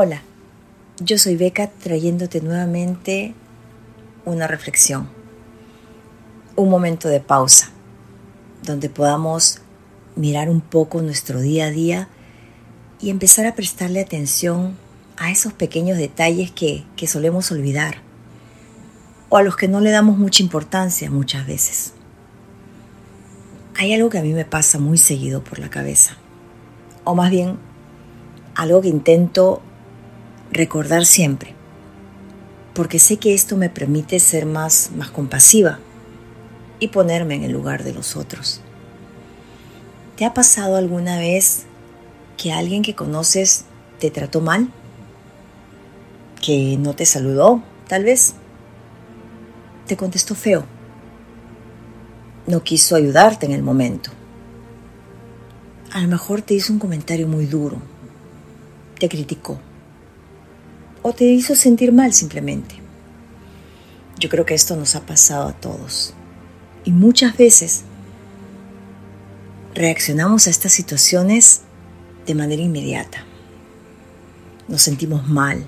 Hola, yo soy Beca trayéndote nuevamente una reflexión, un momento de pausa, donde podamos mirar un poco nuestro día a día y empezar a prestarle atención a esos pequeños detalles que, que solemos olvidar o a los que no le damos mucha importancia muchas veces. Hay algo que a mí me pasa muy seguido por la cabeza, o más bien algo que intento recordar siempre, porque sé que esto me permite ser más, más compasiva y ponerme en el lugar de los otros. ¿Te ha pasado alguna vez que alguien que conoces te trató mal? ¿Que no te saludó, tal vez? ¿Te contestó feo? ¿No quiso ayudarte en el momento? A lo mejor te hizo un comentario muy duro, te criticó o te hizo sentir mal simplemente. Yo creo que esto nos ha pasado a todos. Y muchas veces reaccionamos a estas situaciones de manera inmediata. Nos sentimos mal.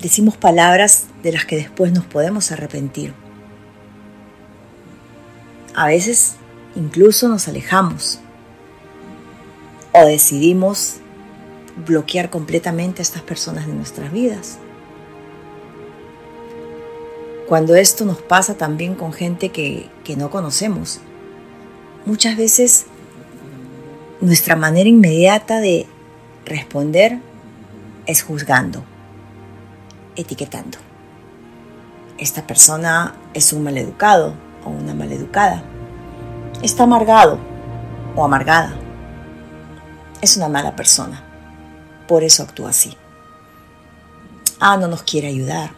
Decimos palabras de las que después nos podemos arrepentir. A veces incluso nos alejamos o decidimos bloquear completamente a estas personas de nuestras vidas. Cuando esto nos pasa también con gente que, que no conocemos, muchas veces nuestra manera inmediata de responder es juzgando, etiquetando. Esta persona es un maleducado o una maleducada. Está amargado o amargada. Es una mala persona por eso actúa así. Ah, no nos quiere ayudar.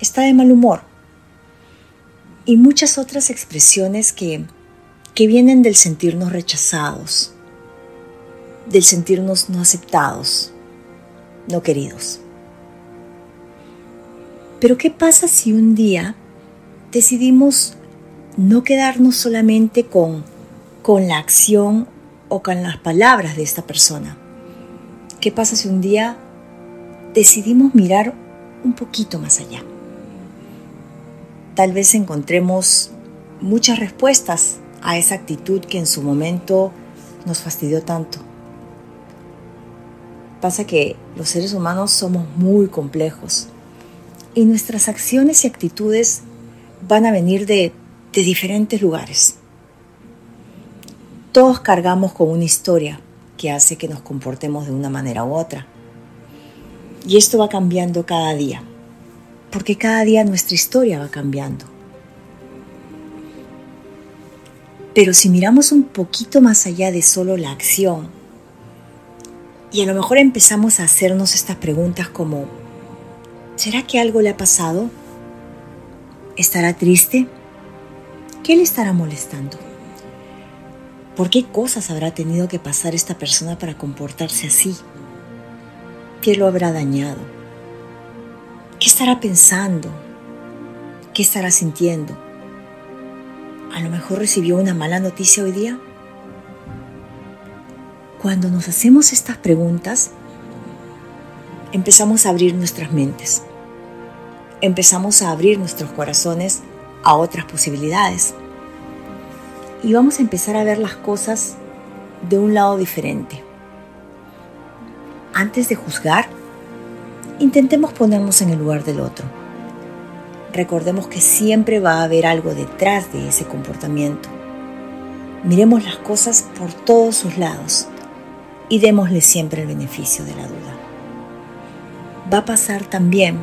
Está de mal humor. Y muchas otras expresiones que, que vienen del sentirnos rechazados, del sentirnos no aceptados, no queridos. Pero ¿qué pasa si un día decidimos no quedarnos solamente con, con la acción o con las palabras de esta persona? ¿Qué pasa si un día decidimos mirar un poquito más allá? Tal vez encontremos muchas respuestas a esa actitud que en su momento nos fastidió tanto. Pasa que los seres humanos somos muy complejos y nuestras acciones y actitudes van a venir de, de diferentes lugares. Todos cargamos con una historia que hace que nos comportemos de una manera u otra. Y esto va cambiando cada día, porque cada día nuestra historia va cambiando. Pero si miramos un poquito más allá de solo la acción, y a lo mejor empezamos a hacernos estas preguntas como, ¿será que algo le ha pasado? ¿Estará triste? ¿Qué le estará molestando? ¿Por qué cosas habrá tenido que pasar esta persona para comportarse así? ¿Qué lo habrá dañado? ¿Qué estará pensando? ¿Qué estará sintiendo? ¿A lo mejor recibió una mala noticia hoy día? Cuando nos hacemos estas preguntas, empezamos a abrir nuestras mentes, empezamos a abrir nuestros corazones a otras posibilidades y vamos a empezar a ver las cosas de un lado diferente. Antes de juzgar, intentemos ponernos en el lugar del otro. Recordemos que siempre va a haber algo detrás de ese comportamiento. Miremos las cosas por todos sus lados y démosle siempre el beneficio de la duda. Va a pasar también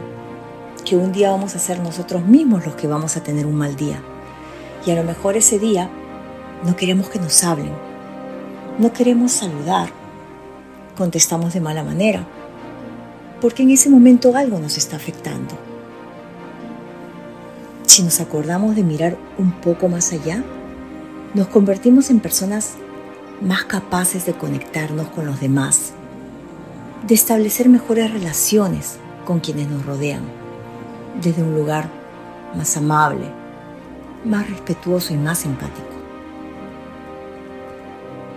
que un día vamos a ser nosotros mismos los que vamos a tener un mal día. Y a lo mejor ese día no queremos que nos hablen. No queremos saludar. Contestamos de mala manera. Porque en ese momento algo nos está afectando. Si nos acordamos de mirar un poco más allá, nos convertimos en personas más capaces de conectarnos con los demás, de establecer mejores relaciones con quienes nos rodean, desde un lugar más amable, más respetuoso y más empático.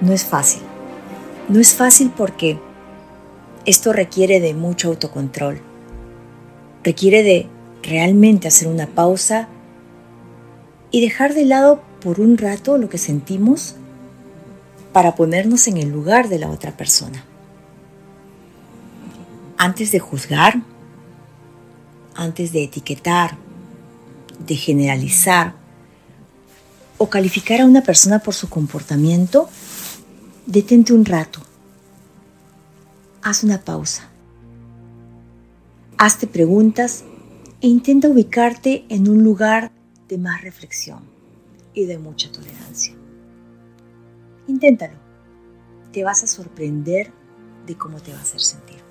No es fácil. No es fácil porque Esto requiere de mucho autocontrol. Requiere de realmente hacer una pausa y dejar de lado por un rato lo que sentimos para ponernos en el lugar de la otra persona. Antes de juzgar, antes de etiquetar, de generalizar o calificar a una persona por su comportamiento, detente un rato. Haz una pausa. Hazte preguntas e intenta ubicarte en un lugar de más reflexión y de mucha tolerancia. Inténtalo. Te vas a sorprender de cómo te va a hacer sentir.